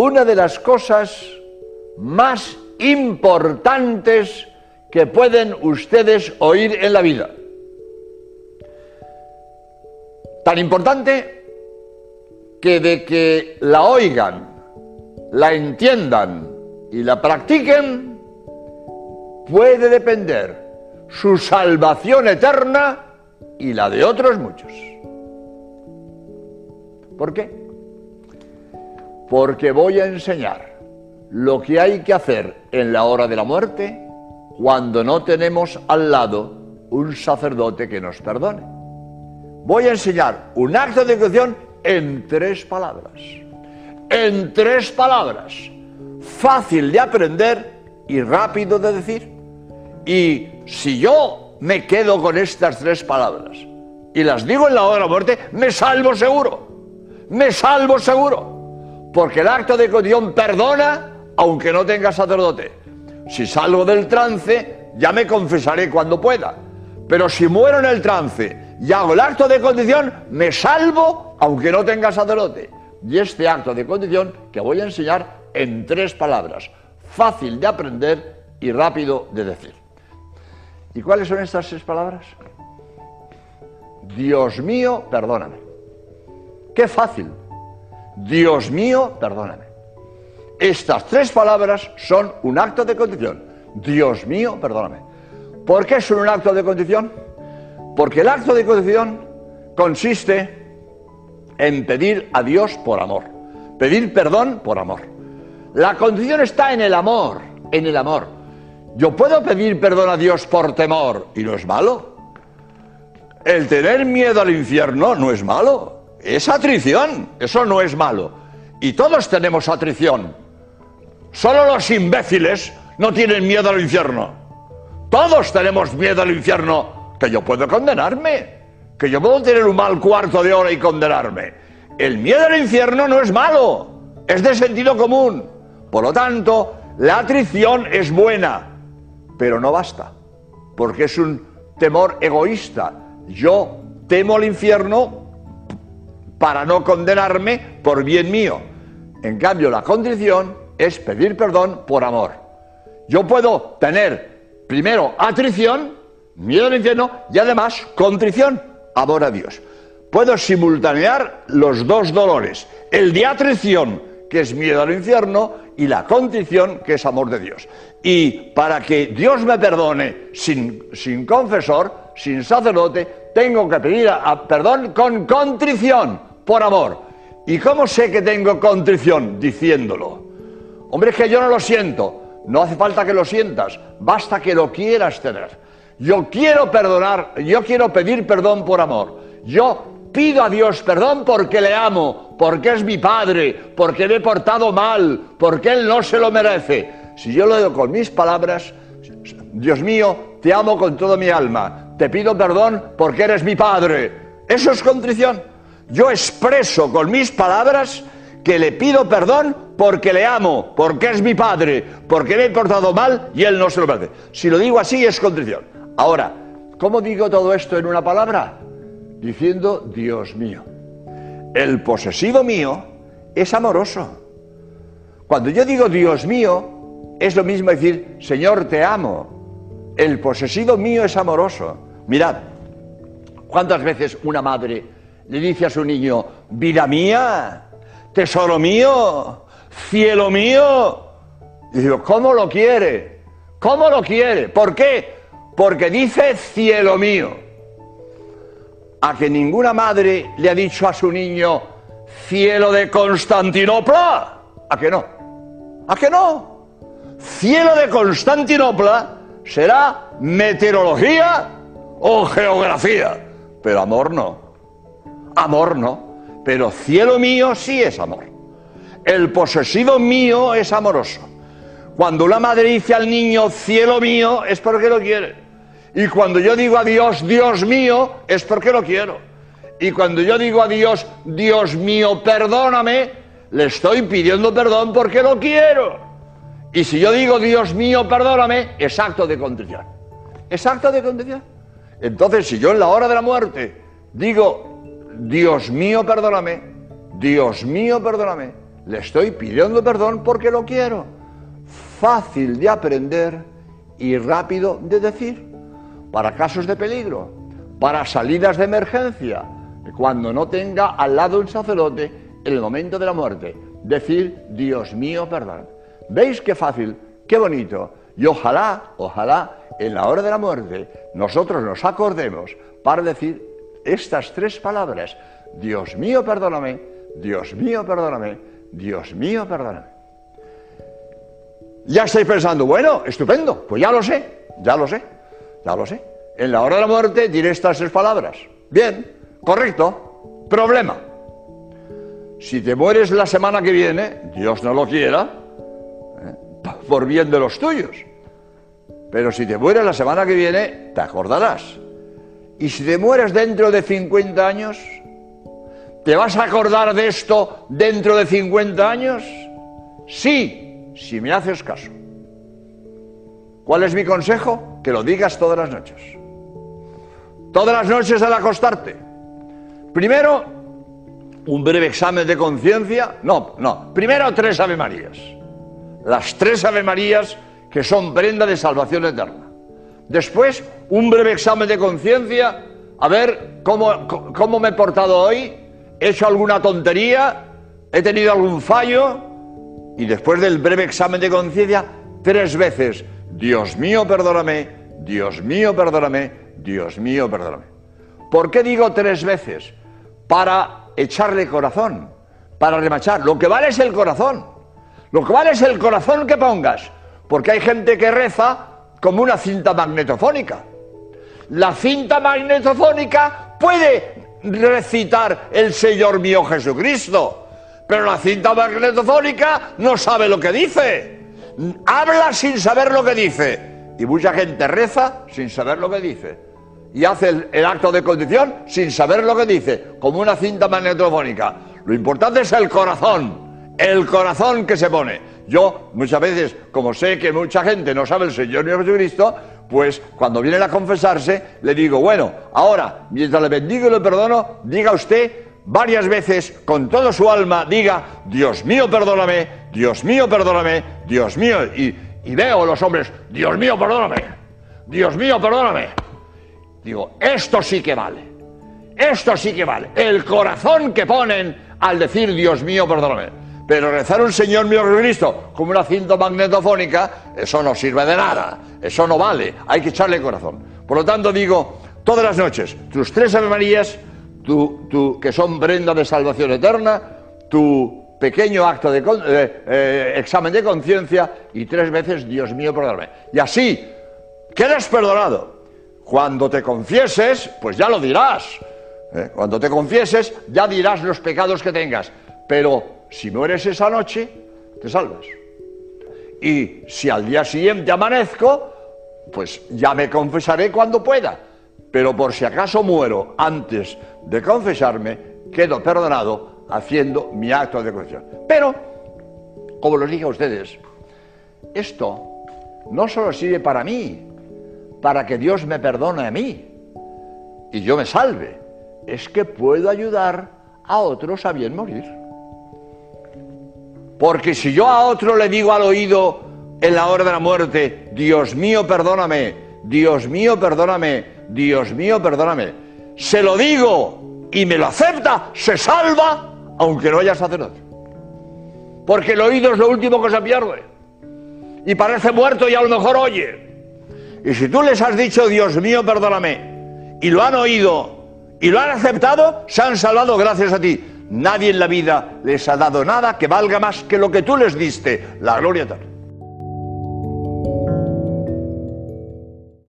una de las cosas más importantes que pueden ustedes oír en la vida. Tan importante que de que la oigan, la entiendan y la practiquen, puede depender su salvación eterna y la de otros muchos. ¿Por qué? Porque voy a enseñar lo que hay que hacer en la hora de la muerte cuando no tenemos al lado un sacerdote que nos perdone. Voy a enseñar un acto de ejecución en tres palabras. En tres palabras. Fácil de aprender y rápido de decir. Y si yo me quedo con estas tres palabras y las digo en la hora de la muerte, me salvo seguro. Me salvo seguro. Porque el acto de ejecución perdona aunque no tenga sacerdote. Si salgo del trance, ya me confesaré cuando pueda. Pero si muero en el trance y hago el acto de condición, me salvo aunque no tenga sacerdote. Y este acto de condición que voy a enseñar en tres palabras, fácil de aprender y rápido de decir. ¿Y cuáles son estas tres palabras? Dios mío, perdóname. Qué fácil. Dios mío, perdóname. Estas tres palabras son un acto de condición. Dios mío, perdóname. ¿Por qué son un acto de condición? Porque el acto de condición consiste en pedir a Dios por amor. Pedir perdón por amor. La condición está en el amor, en el amor. Yo puedo pedir perdón a Dios por temor y no es malo. El tener miedo al infierno no es malo. Es atrición, eso no es malo. Y todos tenemos atrición. Solo los imbéciles no tienen miedo al infierno. Todos tenemos miedo al infierno, que yo puedo condenarme, que yo puedo tener un mal cuarto de hora y condenarme. El miedo al infierno no es malo, es de sentido común. Por lo tanto, la atrición es buena, pero no basta, porque es un temor egoísta. Yo temo al infierno para no condenarme por bien mío. En cambio, la condición es pedir perdón por amor. Yo puedo tener primero atrición, miedo al infierno, y además contrición, amor a Dios. Puedo simultanear los dos dolores, el de atrición, que es miedo al infierno, y la contrición, que es amor de Dios. Y para que Dios me perdone sin, sin confesor, sin sacerdote, tengo que pedir perdón con contrición, por amor. ¿Y cómo sé que tengo contrición? Diciéndolo. Hombre, es que yo no lo siento. No hace falta que lo sientas, basta que lo quieras tener. Yo quiero perdonar, yo quiero pedir perdón por amor. Yo pido a Dios perdón porque le amo, porque es mi padre, porque me he portado mal, porque Él no se lo merece. Si yo lo digo con mis palabras, Dios mío, te amo con toda mi alma, te pido perdón porque eres mi padre. Eso es contrición. Yo expreso con mis palabras que le pido perdón porque le amo, porque es mi padre, porque le he portado mal y él no se lo merece. Si lo digo así es contrición. Ahora, ¿cómo digo todo esto en una palabra? Diciendo Dios mío. El posesivo mío es amoroso. Cuando yo digo Dios mío, es lo mismo decir Señor te amo. El posesivo mío es amoroso. Mirad, ¿cuántas veces una madre le dice a su niño, vida mía? tesoro mío, cielo mío. Y digo, ¿cómo lo quiere? ¿Cómo lo quiere? ¿Por qué? Porque dice cielo mío. A que ninguna madre le ha dicho a su niño cielo de Constantinopla. ¿A que no? ¿A que no? Cielo de Constantinopla será meteorología o geografía. Pero amor no. Amor no. Pero cielo mío sí es amor. El posesivo mío es amoroso. Cuando una madre dice al niño cielo mío es porque lo quiere. Y cuando yo digo a Dios Dios mío es porque lo quiero. Y cuando yo digo a Dios Dios mío perdóname, le estoy pidiendo perdón porque lo quiero. Y si yo digo Dios mío perdóname, es acto de contrición. Es acto de contrición. Entonces si yo en la hora de la muerte digo Dios mío, perdóname, Dios mío, perdóname, Le estoy pidiendo perdón porque lo quiero. Fácil de aprender y rápido de decir. Para casos de peligro, para salidas de emergencia, cuando no tenga al lado un sacerdote en el momento de la muerte. Decir, Dios mío, perdón. ¿Veis qué fácil, qué bonito? Y ojalá, ojalá, en la hora de la muerte, nosotros nos acordemos para decir estas tres palabras. Dios mío, perdóname, Dios mío, perdóname, Dios mío, perdóname. Ya estáis pensando, bueno, estupendo, pues ya lo sé, ya lo sé, ya lo sé. En la hora de la muerte diré estas tres palabras. Bien, correcto. Problema. Si te mueres la semana que viene, Dios no lo quiera, ¿eh? por bien de los tuyos. Pero si te mueres la semana que viene, te acordarás. Y si te mueres dentro de 50 años, ¿te vas a acordar de esto dentro de 50 años? Sí, si me haces caso. ¿Cuál es mi consejo? Que lo digas todas las noches. Todas las noches al acostarte. Primero, un breve examen de conciencia. No, no. Primero tres Ave Marías. Las tres Ave Marías que son prenda de salvación eterna. Después, un breve examen de conciencia, a ver cómo, cómo me he portado hoy, he hecho alguna tontería, he tenido algún fallo, y después del breve examen de conciencia, tres veces, Dios mío, perdóname, Dios mío, perdóname, Dios mío, perdóname. ¿Por qué digo tres veces? Para echarle corazón, para remachar. Lo que vale es el corazón. Lo que vale es el corazón que pongas. Porque hay gente que reza como una cinta magnetofónica. La cinta magnetofónica puede recitar el Señor mío Jesucristo, pero la cinta magnetofónica no sabe lo que dice. Habla sin saber lo que dice. Y mucha gente reza sin saber lo que dice. Y hace el, acto de condición sin saber lo que dice, como una cinta magnetofónica. Lo importante es el corazón, el corazón que se pone. Yo muchas veces, como sé que mucha gente no sabe el Señor ni Jesucristo, pues cuando vienen a confesarse, le digo, bueno, ahora, mientras le bendigo y le perdono, diga usted varias veces con toda su alma, diga, Dios mío, perdóname, Dios mío, perdóname, Dios mío. Y, y veo a los hombres, Dios mío, perdóname, Dios mío, perdóname. Digo, esto sí que vale, esto sí que vale. El corazón que ponen al decir, Dios mío, perdóname. Pero rezar un Señor mío Jesucristo como una cinta magnetofónica, eso no sirve de nada, eso no vale, hay que echarle corazón. Por lo tanto digo, todas las noches, tus tres Ave Marías, tu, que son prenda de salvación eterna, tu pequeño acto de eh, eh, examen de conciencia y tres veces, Dios mío, perdóname. Y así, quedas perdonado. Cuando te confieses, pues ya lo dirás. ¿eh? Cuando te confieses, ya dirás los pecados que tengas. Pero si mueres esa noche, te salvas. Y si al día siguiente amanezco, pues ya me confesaré cuando pueda. Pero por si acaso muero antes de confesarme, quedo perdonado haciendo mi acto de confesión. Pero, como les dije a ustedes, esto no solo sirve para mí, para que Dios me perdone a mí y yo me salve, es que puedo ayudar a otros a bien morir. Porque si yo a otro le digo al oído en la hora de la muerte, Dios mío, perdóname, Dios mío, perdóname, Dios mío, perdóname, se lo digo y me lo acepta, se salva, aunque no haya sacerdote. Porque el oído es lo último que se pierde. Y parece muerto y a lo mejor oye. Y si tú les has dicho, Dios mío, perdóname, y lo han oído y lo han aceptado, se han salvado gracias a ti. Nadie en la vida les ha dado nada que valga más que lo que tú les diste, la gloria eterna.